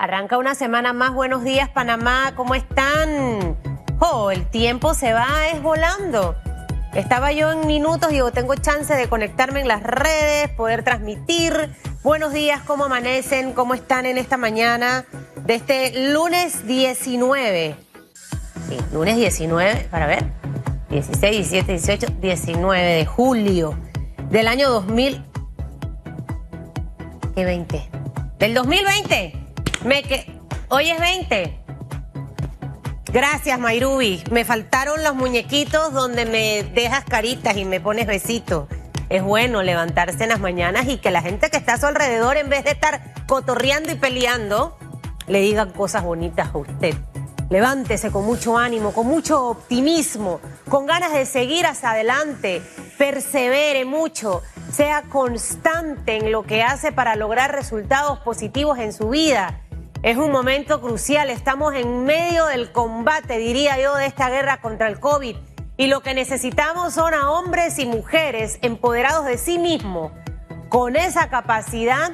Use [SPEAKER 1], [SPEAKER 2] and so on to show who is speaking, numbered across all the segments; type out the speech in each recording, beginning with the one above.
[SPEAKER 1] Arranca una semana más. Buenos días, Panamá. ¿Cómo están? Oh, el tiempo se va es volando. Estaba yo en minutos, digo, tengo chance de conectarme en las redes, poder transmitir. Buenos días, ¿cómo amanecen? ¿Cómo están en esta mañana de este lunes 19? Sí, lunes 19, para ver. 16, 17, 18, 19 de julio del año 2000. ¿Qué 20? Del 2020. Me que... Hoy es 20. Gracias, Mayrubi. Me faltaron los muñequitos donde me dejas caritas y me pones besitos. Es bueno levantarse en las mañanas y que la gente que está a su alrededor, en vez de estar cotorreando y peleando, le digan cosas bonitas a usted. Levántese con mucho ánimo, con mucho optimismo, con ganas de seguir hacia adelante. Persevere mucho, sea constante en lo que hace para lograr resultados positivos en su vida. Es un momento crucial, estamos en medio del combate, diría yo, de esta guerra contra el COVID. Y lo que necesitamos son a hombres y mujeres empoderados de sí mismos, con esa capacidad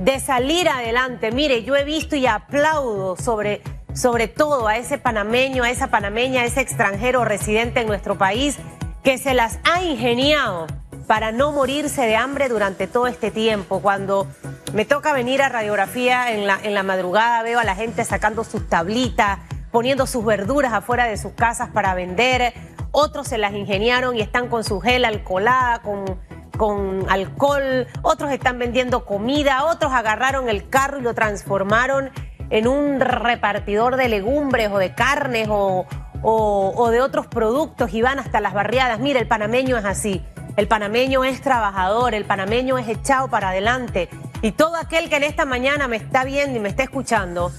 [SPEAKER 1] de salir adelante. Mire, yo he visto y aplaudo sobre, sobre todo a ese panameño, a esa panameña, a ese extranjero residente en nuestro país que se las ha ingeniado para no morirse de hambre durante todo este tiempo. Cuando me toca venir a radiografía en la, madrugada, veo a la gente sacando sus tablitas, poniendo sus verduras afuera de sus casas para vender. Otros se las ingeniaron y están con su gel alcoholada, con, alcohol. Otros están vendiendo comida. Otros agarraron el carro y lo transformaron en un repartidor de legumbres o de carnes o, o, o de otros productos y van hasta las barriadas. Mire, el panameño es así. El panameño es trabajador, el panameño es echado para adelante. Y todo aquel que en esta mañana me está viendo y me está escuchando,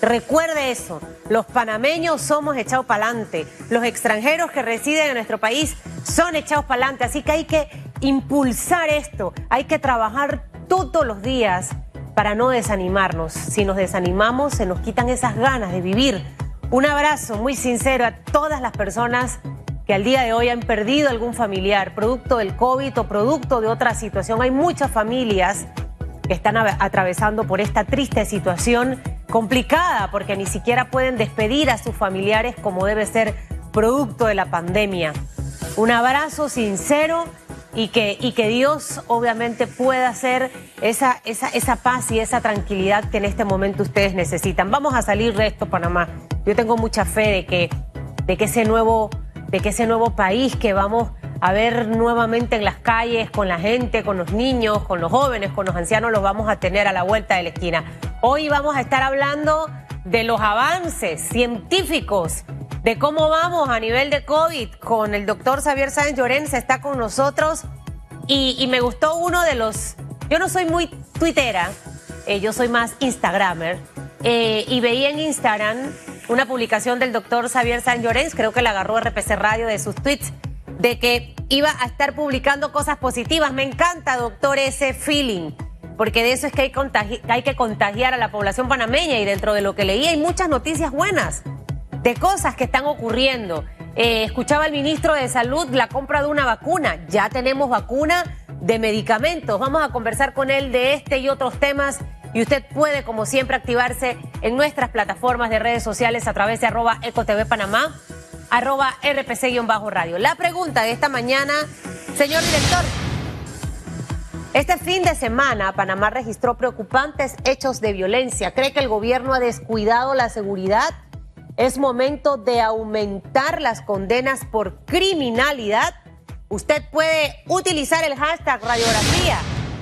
[SPEAKER 1] recuerde eso. Los panameños somos echados para adelante. Los extranjeros que residen en nuestro país son echados para adelante. Así que hay que impulsar esto. Hay que trabajar todos los días para no desanimarnos. Si nos desanimamos, se nos quitan esas ganas de vivir. Un abrazo muy sincero a todas las personas que al día de hoy han perdido algún familiar, producto del COVID o producto de otra situación. Hay muchas familias que están atravesando por esta triste situación complicada porque ni siquiera pueden despedir a sus familiares como debe ser producto de la pandemia. Un abrazo sincero y que, y que Dios obviamente pueda hacer esa, esa, esa paz y esa tranquilidad que en este momento ustedes necesitan. Vamos a salir de esto, Panamá. Yo tengo mucha fe de que, de que ese nuevo de que ese nuevo país que vamos a ver nuevamente en las calles, con la gente, con los niños, con los jóvenes, con los ancianos, los vamos a tener a la vuelta de la esquina. Hoy vamos a estar hablando de los avances científicos, de cómo vamos a nivel de COVID con el doctor Xavier Sáenz Llorens, está con nosotros y, me gustó uno de los, yo no soy muy tuitera, eh, yo soy más Instagramer, eh, y veía en Instagram una publicación del doctor Xavier San Llorens, creo que la agarró RPC Radio de sus tweets, de que iba a estar publicando cosas positivas. Me encanta, doctor, ese feeling, porque de eso es que hay, hay que contagiar a la población panameña y dentro de lo que leí hay muchas noticias buenas de cosas que están ocurriendo. Eh, escuchaba el ministro de Salud la compra de una vacuna. Ya tenemos vacuna de medicamentos. Vamos a conversar con él de este y otros temas y usted puede, como siempre, activarse en nuestras plataformas de redes sociales a través de arroba ecotv panamá, arroba rpc-radio. La pregunta de esta mañana, señor director. Este fin de semana, Panamá registró preocupantes hechos de violencia. ¿Cree que el gobierno ha descuidado la seguridad? ¿Es momento de aumentar las condenas por criminalidad? Usted puede utilizar el hashtag radiografía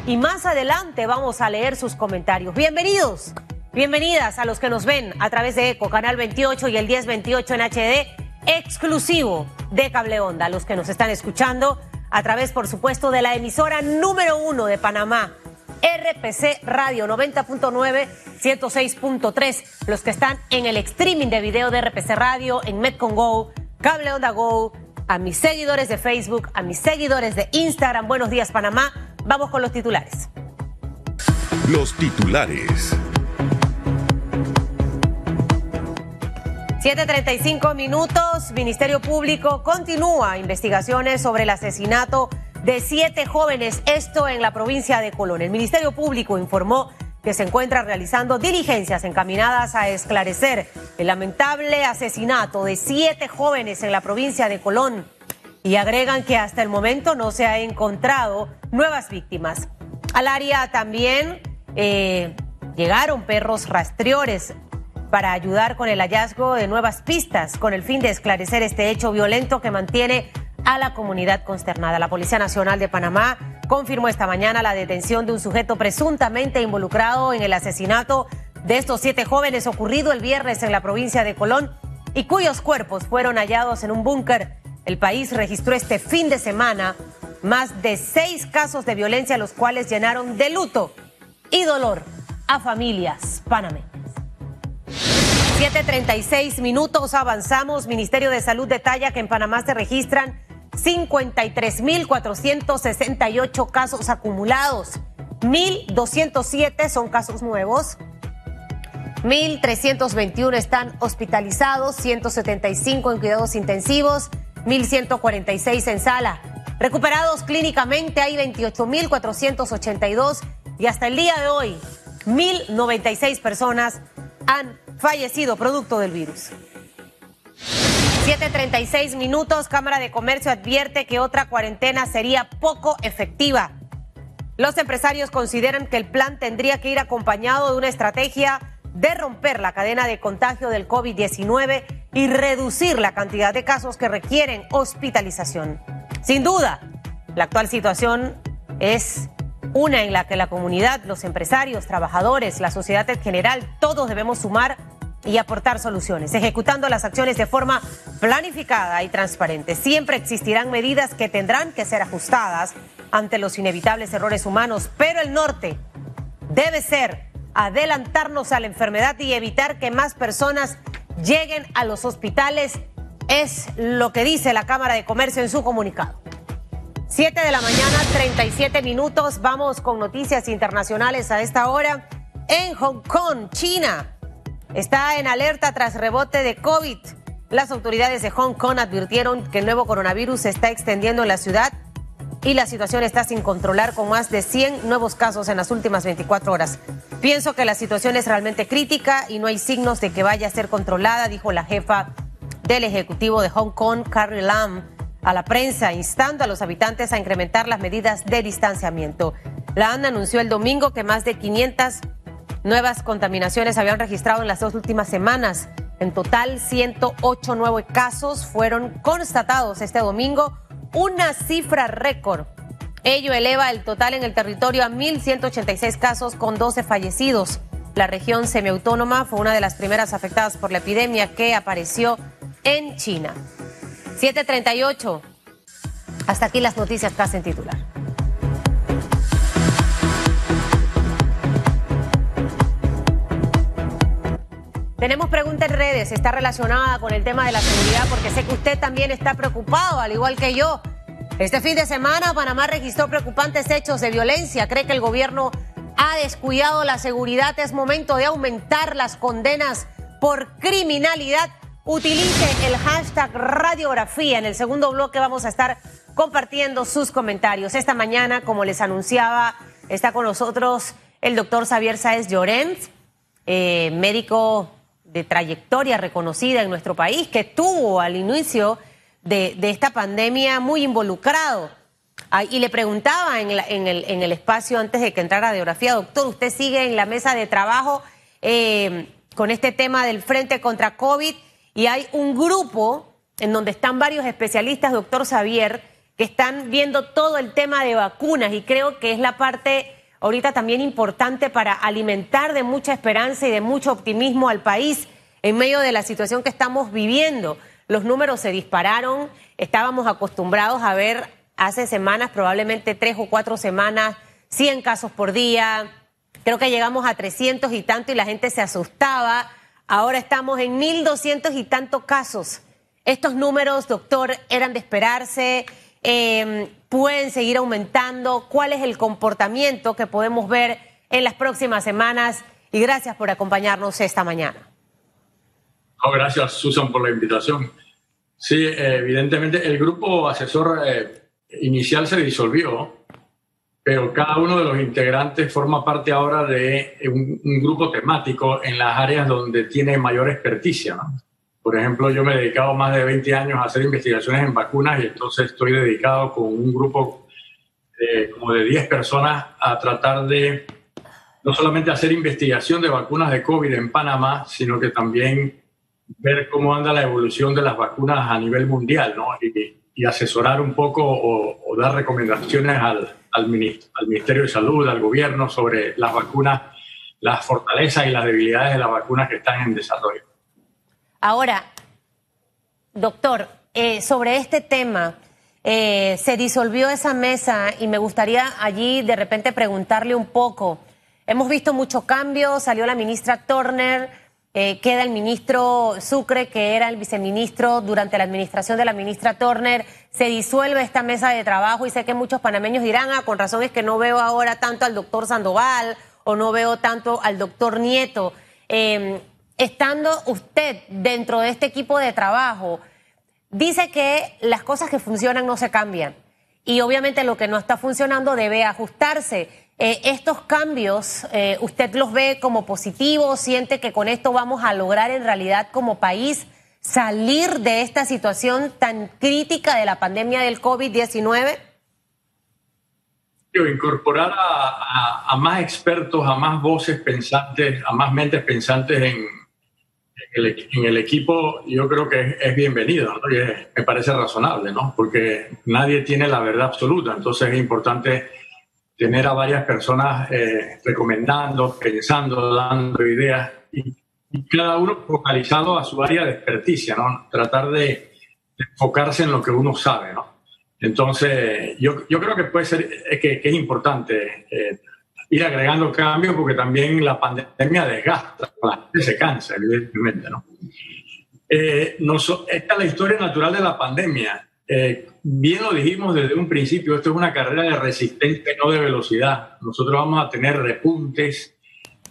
[SPEAKER 1] y más adelante vamos a leer sus comentarios. Bienvenidos, bienvenidas a los que nos ven a través de ECO, Canal 28 y el 1028 en HD, exclusivo de Cable Onda, los que nos están escuchando a través, por supuesto, de la emisora número uno de Panamá, RPC Radio 90.9, 106.3, los que están en el streaming de video de RPC Radio, en Metcon Go, Cable Onda Go, a mis seguidores de Facebook, a mis seguidores de Instagram, Buenos Días Panamá, Vamos con los titulares.
[SPEAKER 2] Los titulares.
[SPEAKER 1] 7.35 minutos. Ministerio Público continúa investigaciones sobre el asesinato de siete jóvenes, esto en la provincia de Colón. El Ministerio Público informó que se encuentra realizando diligencias encaminadas a esclarecer el lamentable asesinato de siete jóvenes en la provincia de Colón y agregan que hasta el momento no se ha encontrado nuevas víctimas. Al área también eh, llegaron perros rastreadores para ayudar con el hallazgo de nuevas pistas con el fin de esclarecer este hecho violento que mantiene a la comunidad consternada. La Policía Nacional de Panamá confirmó esta mañana la detención de un sujeto presuntamente involucrado en el asesinato de estos siete jóvenes ocurrido el viernes en la provincia de Colón y cuyos cuerpos fueron hallados en un búnker. El país registró este fin de semana más de seis casos de violencia, los cuales llenaron de luto y dolor a familias panameñas. 7.36 minutos avanzamos. Ministerio de Salud detalla que en Panamá se registran 53.468 casos acumulados. 1.207 son casos nuevos. 1.321 están hospitalizados, 175 en cuidados intensivos, 1.146 en sala. Recuperados clínicamente hay 28.482 y hasta el día de hoy 1.096 personas han fallecido producto del virus. 7.36 minutos, Cámara de Comercio advierte que otra cuarentena sería poco efectiva. Los empresarios consideran que el plan tendría que ir acompañado de una estrategia de romper la cadena de contagio del COVID-19 y reducir la cantidad de casos que requieren hospitalización. Sin duda, la actual situación es una en la que la comunidad, los empresarios, trabajadores, la sociedad en general, todos debemos sumar y aportar soluciones, ejecutando las acciones de forma planificada y transparente. Siempre existirán medidas que tendrán que ser ajustadas ante los inevitables errores humanos, pero el norte debe ser adelantarnos a la enfermedad y evitar que más personas lleguen a los hospitales, es lo que dice la Cámara de Comercio en su comunicado. 7 de la mañana, 37 minutos. Vamos con noticias internacionales a esta hora. En Hong Kong, China, está en alerta tras rebote de COVID. Las autoridades de Hong Kong advirtieron que el nuevo coronavirus se está extendiendo en la ciudad y la situación está sin controlar con más de 100 nuevos casos en las últimas 24 horas. Pienso que la situación es realmente crítica y no hay signos de que vaya a ser controlada, dijo la jefa del Ejecutivo de Hong Kong, Carrie Lam, a la prensa, instando a los habitantes a incrementar las medidas de distanciamiento. Lam anunció el domingo que más de 500 nuevas contaminaciones habían registrado en las dos últimas semanas. En total, 108 nuevos casos fueron constatados este domingo, una cifra récord. Ello eleva el total en el territorio a 1.186 casos con 12 fallecidos. La región semiautónoma fue una de las primeras afectadas por la epidemia que apareció en China. 738. Hasta aquí las noticias casi en titular. Tenemos pregunta en redes, está relacionada con el tema de la seguridad porque sé que usted también está preocupado, al igual que yo. Este fin de semana Panamá registró preocupantes hechos de violencia. ¿Cree que el gobierno ha descuidado la seguridad? Es momento de aumentar las condenas por criminalidad. Utilice el hashtag radiografía. En el segundo bloque vamos a estar compartiendo sus comentarios. Esta mañana, como les anunciaba, está con nosotros el doctor Xavier Sáez Llorent, eh, médico de trayectoria reconocida en nuestro país, que estuvo al inicio de, esta pandemia muy involucrado. Ah, y le preguntaba en, el, espacio antes de que entrara radiografía, doctor, usted sigue en la mesa de trabajo eh, con este tema del frente contra COVID y hay un grupo en donde están varios especialistas, doctor Xavier, que están viendo todo el tema de vacunas y creo que es la parte ahorita también importante para alimentar de mucha esperanza y de mucho optimismo al país en medio de la situación que estamos viviendo. Los números se dispararon, estábamos acostumbrados a ver hace semanas, probablemente tres o cuatro semanas, 100 casos por día, creo que llegamos a 300 y tanto y la gente se asustaba, ahora estamos en 1.200 y tantos casos. Estos números, doctor, eran de esperarse. Eh, pueden seguir aumentando, cuál es el comportamiento que podemos ver en las próximas semanas y gracias por acompañarnos esta mañana.
[SPEAKER 3] gracias Susan por la invitación. Sí, evidentemente el grupo asesor eh, inicial se disolvió pero cada uno de los integrantes forma parte ahora de un, grupo temático en las áreas donde tiene mayor experticia. Por ejemplo, yo me he dedicado más de 20 años a hacer investigaciones en vacunas y entonces estoy dedicado con un grupo de, como de 10 personas a tratar de no solamente hacer investigación de vacunas de COVID en Panamá, sino que también ver cómo anda la evolución de las vacunas a nivel mundial, ¿no? Y, asesorar un poco o, dar recomendaciones al, al, Ministerio de Salud, al gobierno sobre las vacunas, las fortalezas y las debilidades de las vacunas que están en desarrollo.
[SPEAKER 1] Ahora, doctor, eh, sobre este tema, eh, se disolvió esa mesa y me gustaría allí de repente preguntarle un poco. Hemos visto muchos cambios, salió la ministra Turner, eh, queda el ministro Sucre, que era el viceministro durante la administración de la ministra Turner, se disuelve esta mesa de trabajo y sé que muchos panameños dirán, ah, con razón es que no veo ahora tanto al doctor Sandoval o no veo tanto al doctor Nieto. Em, estando usted dentro de este equipo de trabajo, dice que las cosas que funcionan no se cambian y obviamente lo que no está funcionando debe ajustarse. Eh, estos cambios, eh, ¿usted los ve como positivos? ¿Siente que con esto vamos a lograr en realidad como país salir de esta situación tan crítica de la pandemia del COVID-19?
[SPEAKER 3] Incorporar a, más expertos, a más voces pensantes, a más mentes pensantes en, el, equipo, yo creo que es, bienvenido y me parece razonable, ¿no? porque nadie tiene la verdad absoluta, entonces es importante tener a varias personas eh, recomendando, pensando, dando ideas y, cada uno focalizado a su área de experticia, ¿no? Tratar de, enfocarse en lo que uno sabe, ¿no? Entonces, yo, yo creo que puede ser que, es importante eh, ir agregando cambios porque también la pandemia desgasta, la gente se cansa, evidentemente, ¿no? Eh, esta es la historia natural de la pandemia. Eh, bien lo dijimos desde un principio, esto es una carrera de resistencia, no de velocidad. Nosotros vamos a tener repuntes,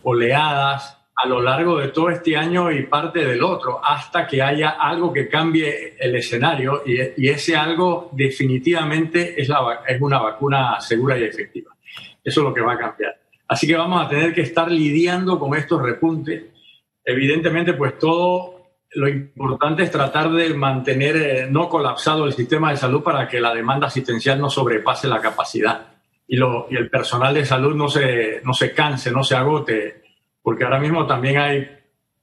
[SPEAKER 3] oleadas a lo largo de todo este año y parte del otro, hasta que haya algo que cambie el escenario y, ese algo definitivamente es, la, es una vacuna segura y efectiva. Eso es lo que va a cambiar. Así que vamos a tener que estar lidiando con estos repuntes. Evidentemente, pues todo lo importante es tratar de mantener eh, no colapsado el sistema de salud para que la demanda asistencial no sobrepase la capacidad y, lo, y el personal de salud no se, no se canse, no se agote, porque ahora mismo también hay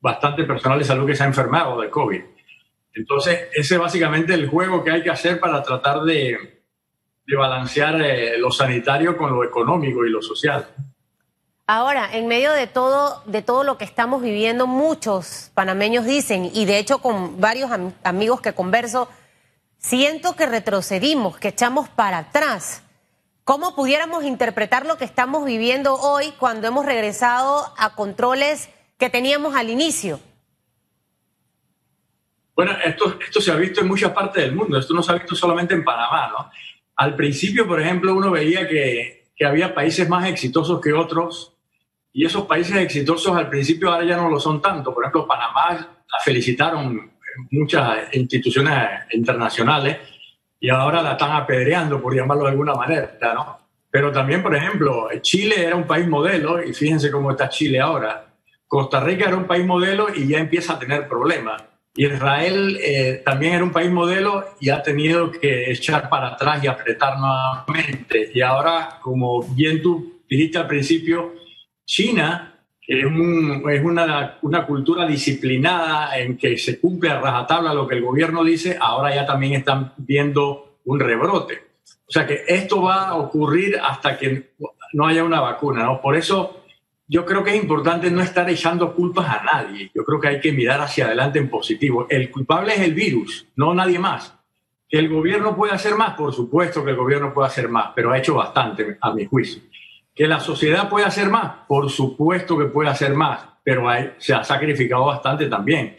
[SPEAKER 3] bastante personal de salud que se ha enfermado de COVID. Entonces, ese es básicamente el juego que hay que hacer para tratar de, de balancear eh, lo sanitario con lo económico y lo social.
[SPEAKER 1] Ahora, en medio de todo, de todo lo que estamos viviendo, muchos panameños dicen, y de hecho con varios amigos que converso, siento que retrocedimos, que echamos para atrás. ¿Cómo pudiéramos interpretar lo que estamos viviendo hoy cuando hemos regresado a controles que teníamos al inicio?
[SPEAKER 3] Bueno, esto, esto se ha visto en muchas partes del mundo, esto no se ha visto solamente en Panamá, ¿no? Al principio, por ejemplo, uno veía que, que había países más exitosos que otros y esos países exitosos al principio ahora ya no lo son tanto. Por ejemplo, Panamá la felicitaron muchas instituciones internacionales y ahora la están apedreando, por llamarlo de alguna manera, ¿no? Pero también, por ejemplo, Chile era un país modelo y fíjense cómo está Chile ahora. Costa Rica era un país modelo y ya empieza a tener problemas. Israel eh, también era un país modelo y ha tenido que echar para atrás y apretar nuevamente. Y ahora, como bien tú dijiste al principio, China es, es una, una, cultura disciplinada en que se cumple a rajatabla lo que el gobierno dice, ahora ya también están viendo un rebrote. O sea que esto va a ocurrir hasta que no haya una vacuna. ¿no? Por eso yo creo que es importante no estar echando culpas a nadie. Yo creo que hay que mirar hacia adelante en positivo. El culpable es el virus, no nadie más. Que el gobierno puede hacer más, por supuesto que el gobierno puede hacer más, pero ha hecho bastante, a mi juicio. ¿Que la sociedad puede hacer más? Por supuesto que puede hacer más, pero se ha sacrificado bastante también.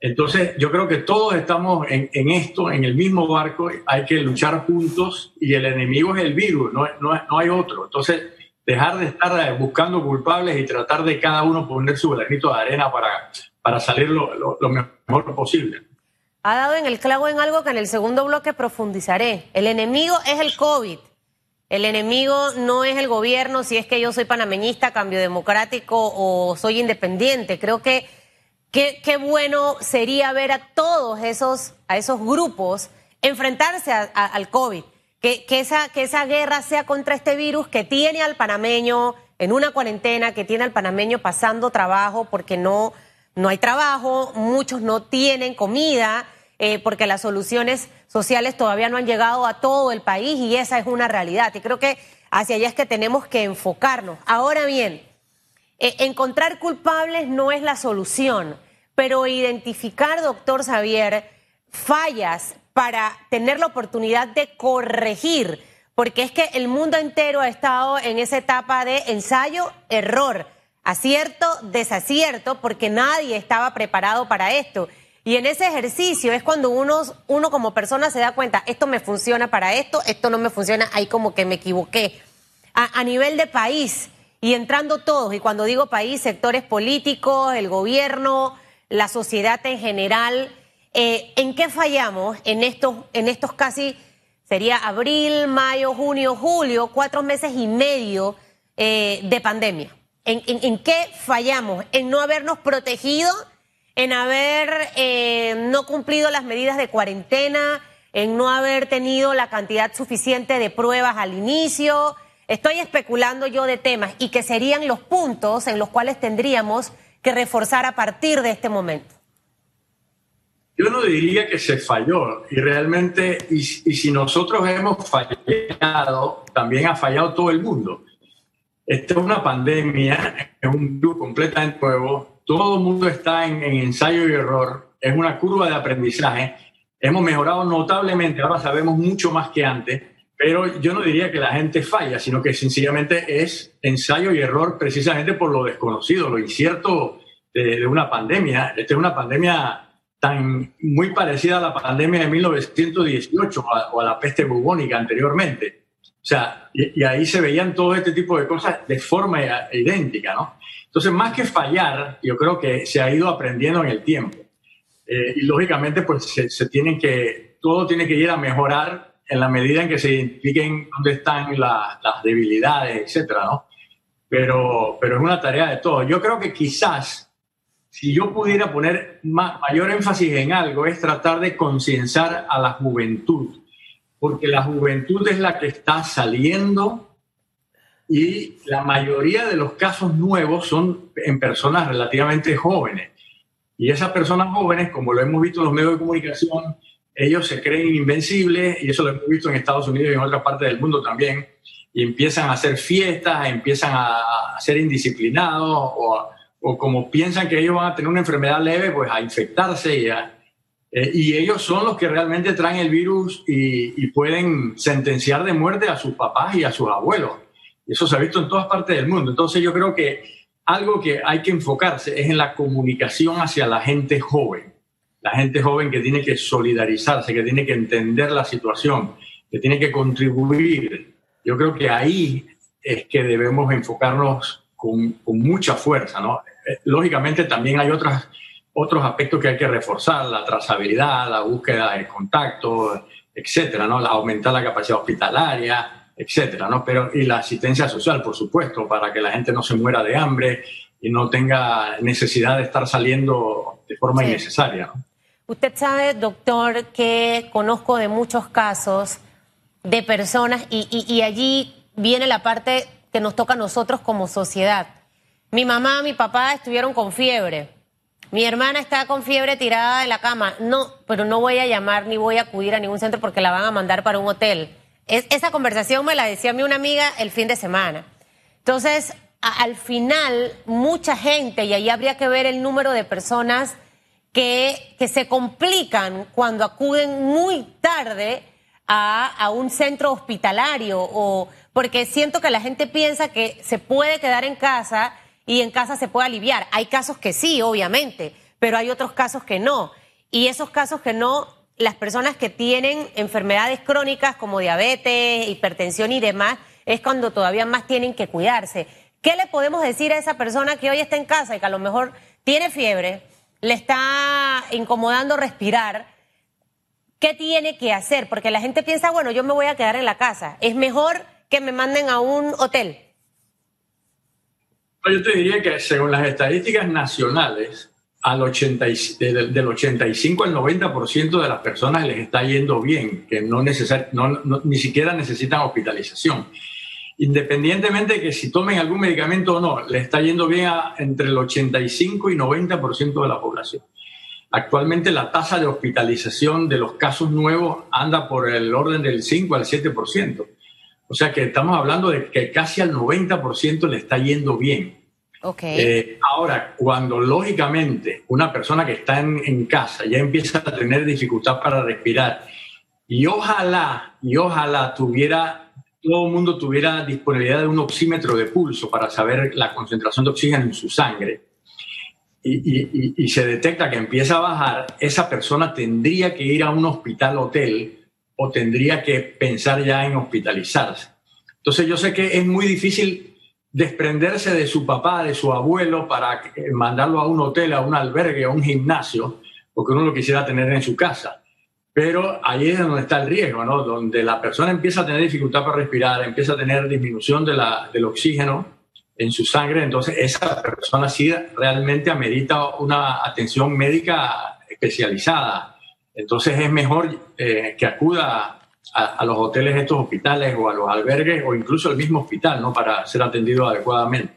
[SPEAKER 3] Entonces, yo creo que todos estamos en, esto, en el mismo barco, hay que luchar juntos y el enemigo es el virus, no, no, hay otro. Entonces, dejar de estar eh, buscando culpables y tratar de cada uno poner su granito de arena para, para salir lo, mejor posible.
[SPEAKER 1] Ha dado en el clavo en algo que en el segundo bloque profundizaré. El enemigo es el COVID El enemigo no es el gobierno, si es que yo soy panameñista, cambio democrático o soy independiente. Creo que qué bueno sería ver a todos esos, a esos grupos enfrentarse al COVID. Que, que, esa, que esa guerra sea contra este virus que tiene al panameño en una cuarentena, que tiene al panameño pasando trabajo porque no, no hay trabajo, muchos no tienen comida, eh, porque las soluciones sociales todavía no han llegado a todo el país y esa es una realidad. Y creo que hacia allá es que tenemos que enfocarnos. Ahora bien, eh, encontrar culpables no es la solución, pero identificar, doctor Xavier, fallas para tener la oportunidad de corregir, porque es que el mundo entero ha estado en esa etapa de ensayo, error, acierto, desacierto, porque nadie estaba preparado para esto. Y en ese ejercicio es cuando uno, uno como persona se da cuenta, esto me funciona para esto, esto no me funciona, ahí como que me equivoqué. A, a nivel de país, y entrando todos, y cuando digo país, sectores políticos, el gobierno, la sociedad en general, eh, ¿En qué fallamos en estos, en estos casi, sería abril, mayo, junio, julio, cuatro meses y medio eh, de pandemia? ¿En, qué fallamos? En no habernos protegido, en haber eh, no cumplido las medidas de cuarentena, en no haber tenido la cantidad suficiente de pruebas al inicio. Estoy especulando yo de temas y que serían los puntos en los cuales tendríamos que reforzar a partir de este momento.
[SPEAKER 3] Yo no diría que se falló y realmente, y, si nosotros hemos fallado, también ha fallado todo el mundo. Esta es una pandemia, es un virus completamente nuevo, todo el mundo está en, ensayo y error, es una curva de aprendizaje, hemos mejorado notablemente, ahora sabemos mucho más que antes, pero yo no diría que la gente falla, sino que sencillamente es ensayo y error precisamente por lo desconocido, lo incierto de, de una pandemia. Esta es una pandemia tan muy parecida a la pandemia de 1918 o a, la peste bubónica anteriormente. O sea, y, ahí se veían todo este tipo de cosas de forma idéntica, ¿no? Entonces, más que fallar, yo creo que se ha ido aprendiendo en el tiempo. Eh, y lógicamente, pues se, tienen que, todo tiene que ir a mejorar en la medida en que se identifiquen dónde están las debilidades, etcétera, ¿no? Pero, pero es una tarea de todos. Yo creo que quizás si yo pudiera poner mayor énfasis en algo, es tratar de concienciar a la juventud, porque la juventud es la que está saliendo y la mayoría de los casos nuevos son en personas relativamente jóvenes. Y esas personas jóvenes, como lo hemos visto en los medios de comunicación, ellos se creen invencibles, y eso lo hemos visto en Estados Unidos y en otras partes del mundo también, y empiezan a hacer fiestas, empiezan a, ser indisciplinados o a, o como piensan que ellos van a tener una enfermedad leve, pues a infectarse y, eh, y ellos son los que realmente traen el virus y, pueden sentenciar de muerte a sus papás y a sus abuelos. Y eso se ha visto en todas partes del mundo. Entonces yo creo que algo que hay que enfocarse es en la comunicación hacia la gente joven. La gente joven que tiene que solidarizarse, que tiene que entender la situación, que tiene que contribuir. Yo creo que ahí es que debemos enfocarnos con, con mucha fuerza, ¿no? Eh, lógicamente también hay otras, otros aspectos que hay que reforzar, la trazabilidad, la búsqueda de contacto, etcétera, ¿no? aumentar la capacidad hospitalaria, etcétera, ¿no? Pero, y la asistencia social, por supuesto, para que la gente no se muera de hambre y no tenga necesidad de estar saliendo de forma innecesaria,
[SPEAKER 1] Usted sabe, doctor, que conozco de muchos casos de personas y, y allí viene la parte que nos toca a nosotros como sociedad mi mamá, mi papá estuvieron con fiebre. Mi hermana está con fiebre tirada en la cama. No, pero no voy a llamar ni voy a acudir a ningún centro porque la van a mandar para un hotel. esa conversación me la decía mi una amiga el fin de semana. Entonces, al final, mucha gente, y ahí habría que ver el número de personas que, que se complican cuando acuden muy tarde a, a un centro hospitalario o porque siento que la gente piensa que se puede quedar en casa y en casa se puede aliviar. Hay casos que sí, obviamente, pero hay otros casos que no. Y esos casos que no, las personas que tienen enfermedades crónicas como diabetes, hipertensión y demás, es cuando todavía más tienen que cuidarse. ¿Qué le podemos decir a esa persona que hoy está en casa y que a lo mejor tiene fiebre, le está incomodando respirar? ¿Qué tiene que hacer? Porque la gente piensa, bueno, yo me voy a quedar en la casa. Es mejor que me manden a un hotel?
[SPEAKER 3] Yo te diría que según las estadísticas nacionales, al 80, del, 85 al 90% de las personas les está yendo bien, que no, no, ni siquiera necesitan hospitalización. Independientemente de que si tomen algún medicamento o no, le está yendo bien a entre el 85 y 90% de la población. Actualmente la tasa de hospitalización de los casos nuevos anda por el orden del 5 al 7%. O sea que estamos hablando de que casi al 90% le está yendo bien.
[SPEAKER 1] Okay.
[SPEAKER 3] Eh, ahora, cuando lógicamente una persona que está en, casa ya empieza a tener dificultad para respirar y ojalá, y ojalá tuviera, todo el mundo tuviera disponibilidad de un oxímetro de pulso para saber la concentración de oxígeno en su sangre y, y se detecta que empieza a bajar, esa persona tendría que ir a un hospital hotel o tendría que pensar ya en hospitalizarse. Entonces yo sé que es muy difícil desprenderse de su papá, de su abuelo, para mandarlo a un hotel, a un albergue, a un gimnasio, porque uno lo quisiera tener en su casa. Pero ahí es donde está el riesgo, ¿no? Donde la persona empieza a tener dificultad para respirar, empieza a tener disminución de la, del oxígeno en su sangre, entonces esa persona sí realmente amerita una atención médica especializada. Entonces es mejor eh, que acuda a, los hoteles, estos hospitales o a los albergues o incluso al mismo hospital, ¿no? Para ser atendido adecuadamente.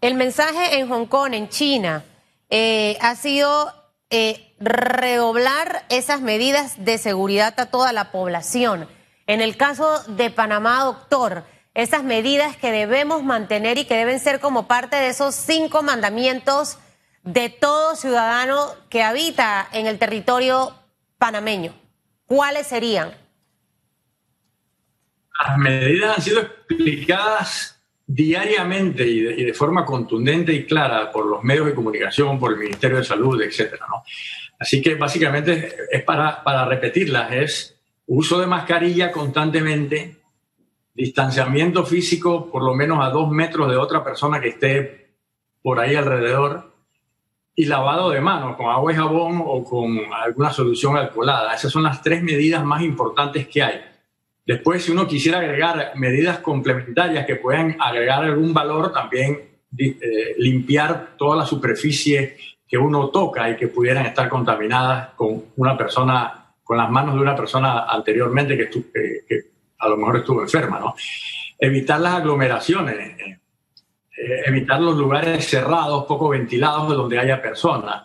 [SPEAKER 1] El mensaje en Hong Kong, en China, eh, ha sido eh, redoblar esas medidas de seguridad a toda la población. En el caso de Panamá, doctor, esas medidas que debemos mantener y que deben ser como parte de esos cinco mandamientos de todo ciudadano que habita en el territorio panameño. ¿Cuáles serían?
[SPEAKER 3] Las medidas han sido explicadas diariamente y de, forma contundente y clara por los medios de comunicación, por el Ministerio de Salud, etc. Así que básicamente es para, para repetirlas, es uso de mascarilla constantemente, distanciamiento físico por lo menos a dos metros de otra persona que esté por ahí alrededor y lavado de manos con agua y jabón o con alguna solución alcoholada. Esas son las tres medidas más importantes que hay. Después, si uno quisiera agregar medidas complementarias que puedan agregar algún valor, también eh, limpiar toda la superficie que uno toca y que pudieran estar contaminadas con una persona, con las manos de una persona anteriormente que, que a lo mejor estuvo enferma, ¿no? Evitar las aglomeraciones, eh, eh, evitar los lugares cerrados, poco ventilados, donde haya personas.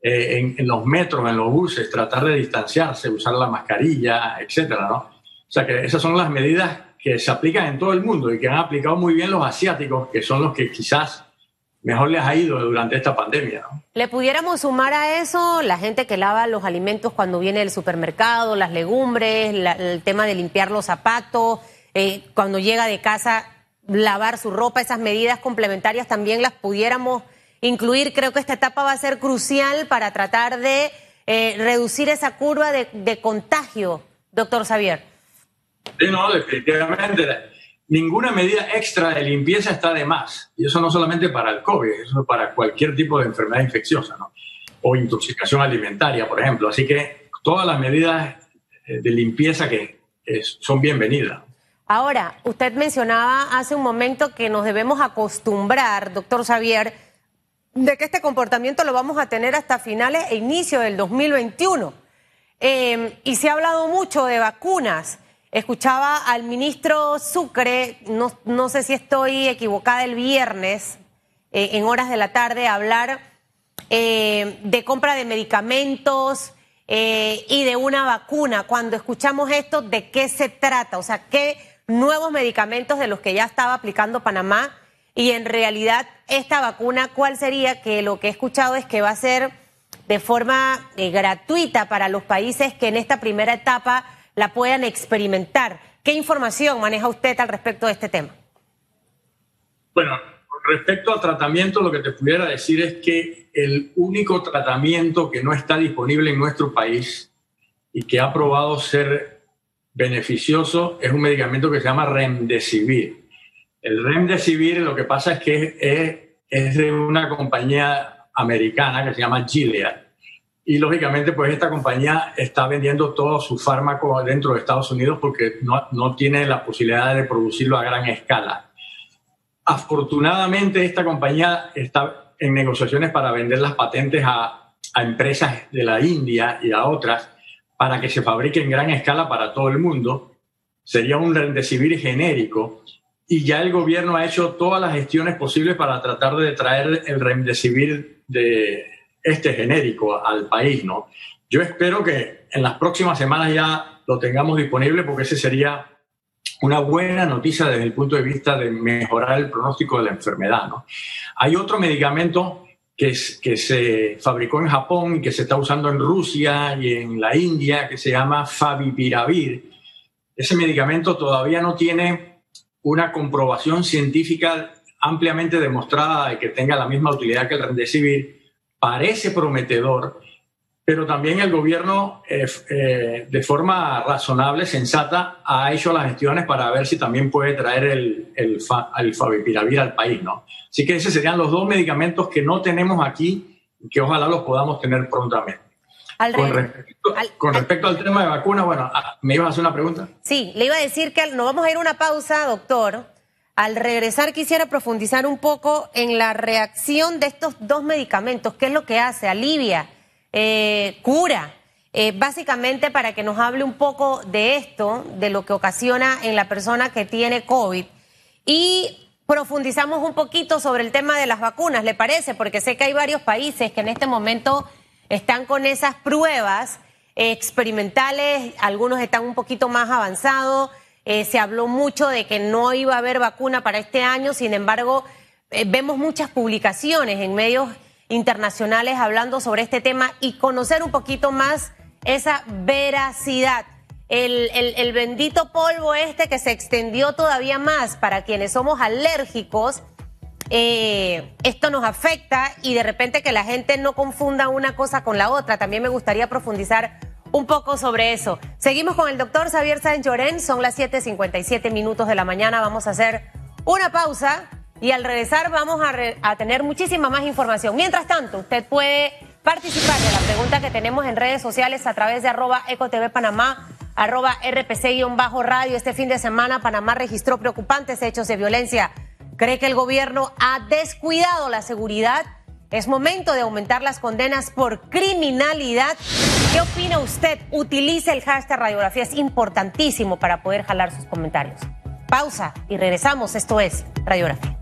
[SPEAKER 3] en, en, los metros, en los buses, tratar de distanciarse, usar la mascarilla, etcétera, ¿no? O sea que esas son las medidas que se aplican en todo el mundo y que han aplicado muy bien los asiáticos, que son los que quizás mejor les ha ido durante esta pandemia.
[SPEAKER 1] ¿Le pudiéramos sumar a eso la gente que lava los alimentos cuando viene del supermercado, las legumbres, el tema de limpiar los zapatos, eh, cuando llega de casa, lavar su ropa, esas medidas complementarias también las pudiéramos incluir? Creo que esta etapa va a ser crucial para tratar de eh, reducir esa curva de, de contagio, doctor Xavier.
[SPEAKER 3] Sí, no, definitivamente. Ninguna medida extra de limpieza está de más. Y eso no solamente para el COVID, eso para cualquier tipo de enfermedad infecciosa, ¿no? O intoxicación alimentaria, por ejemplo. Así que todas las medidas eh, de limpieza que son bienvenidas.
[SPEAKER 1] Ahora, usted mencionaba hace un momento que nos debemos acostumbrar, doctor Xavier, de que este comportamiento lo vamos a tener hasta finales e inicio del 2021. Eh, y se ha hablado mucho de vacunas. Escuchaba al ministro Sucre, no, sé si estoy equivocada, el viernes, eh, en horas de la tarde, hablar eh, de compra de medicamentos eh, y de una vacuna. Cuando escuchamos esto, ¿de qué se trata? O sea, ¿qué nuevos medicamentos de los que ya estaba aplicando Panamá? Y en realidad, esta vacuna, ¿cuál sería? Que lo que he escuchado es que va a ser de forma gratuita para los países que en esta primera etapa la puedan experimentar. ¿Qué información maneja usted al respecto de este tema?
[SPEAKER 3] Bueno, respecto al tratamiento, lo que te pudiera decir es que el único tratamiento que no está disponible en nuestro país y que ha probado ser beneficioso es un medicamento que se llama Remdesivir. El Remdesivir lo que pasa es que es, es de una compañía americana que se llama Gilead y lógicamente pues esta compañía está vendiendo todo su fármaco dentro de Estados Unidos porque no, no tiene la posibilidad de producirlo a gran escala. Afortunadamente esta compañía está en negociaciones para vender las patentes a, a empresas de la India y a otras para que se fabrique en gran escala para todo el mundo. Sería un remdesivir genérico y ya el gobierno ha hecho todas las gestiones posibles para tratar de traer el remdesivir de este genérico al país, ¿no? Yo espero que en las próximas semanas ya lo tengamos disponible porque ese sería una buena noticia desde el punto de vista de mejorar el pronóstico de la enfermedad, ¿no? Hay otro medicamento que, que se fabricó en Japón y que se está usando en Rusia y en la India, que se llama Favipiravir. Ese medicamento todavía no tiene una comprobación científica ampliamente demostrada de que tenga la misma utilidad que el Remdesivir, parece prometedor, pero también el gobierno, eh, eh, de forma razonable, sensata, ha hecho las gestiones para ver si también puede traer el, el, favipiravir al país, ¿no? Así que esos serían los dos medicamentos que no tenemos aquí y que ojalá los podamos tener prontamente. con, respecto, al, con respecto al, tema de vacuna, bueno, ah, ¿me ibas a hacer una pregunta?
[SPEAKER 1] Sí, le iba a decir que nos vamos a ir a una pausa, doctor. Al regresar quisiera profundizar un poco en la reacción de estos dos medicamentos. ¿Qué es lo que hace? Alivia, eh, cura. Eh, básicamente para que nos hable un poco de esto, de lo que ocasiona en la persona que tiene COVID. Y profundizamos un poquito sobre el tema de las vacunas, ¿le parece? Porque sé que hay varios países que en este momento están con esas pruebas experimentales, algunos están un poquito más avanzados. Eh, se habló mucho de que no iba a haber vacuna para este año, sin embargo, eh, vemos muchas publicaciones en medios internacionales hablando sobre este tema y conocer un poquito más esa veracidad. El, el, bendito polvo este que se extendió todavía más para quienes somos alérgicos, eh, esto nos afecta y de repente que la gente no confunda una cosa con la otra. También me gustaría profundizar un poco sobre eso. Seguimos con el doctor Xavier Sáenz Llorén, son las 7.57 minutos de la mañana, vamos a hacer una pausa y al regresar vamos a, tener muchísima más información. Mientras tanto, usted puede participar de la pregunta que tenemos en redes sociales a través de arroba ecotv panamá, arroba rpc-radio. Este fin de semana Panamá registró preocupantes hechos de violencia. ¿Cree que el gobierno ha descuidado la seguridad? Es momento de aumentar las condenas por criminalidad. ¿Qué opina usted? Utilice el hashtag radiografía, es importantísimo para poder jalar sus comentarios. Pausa y regresamos. Esto es Radiografía.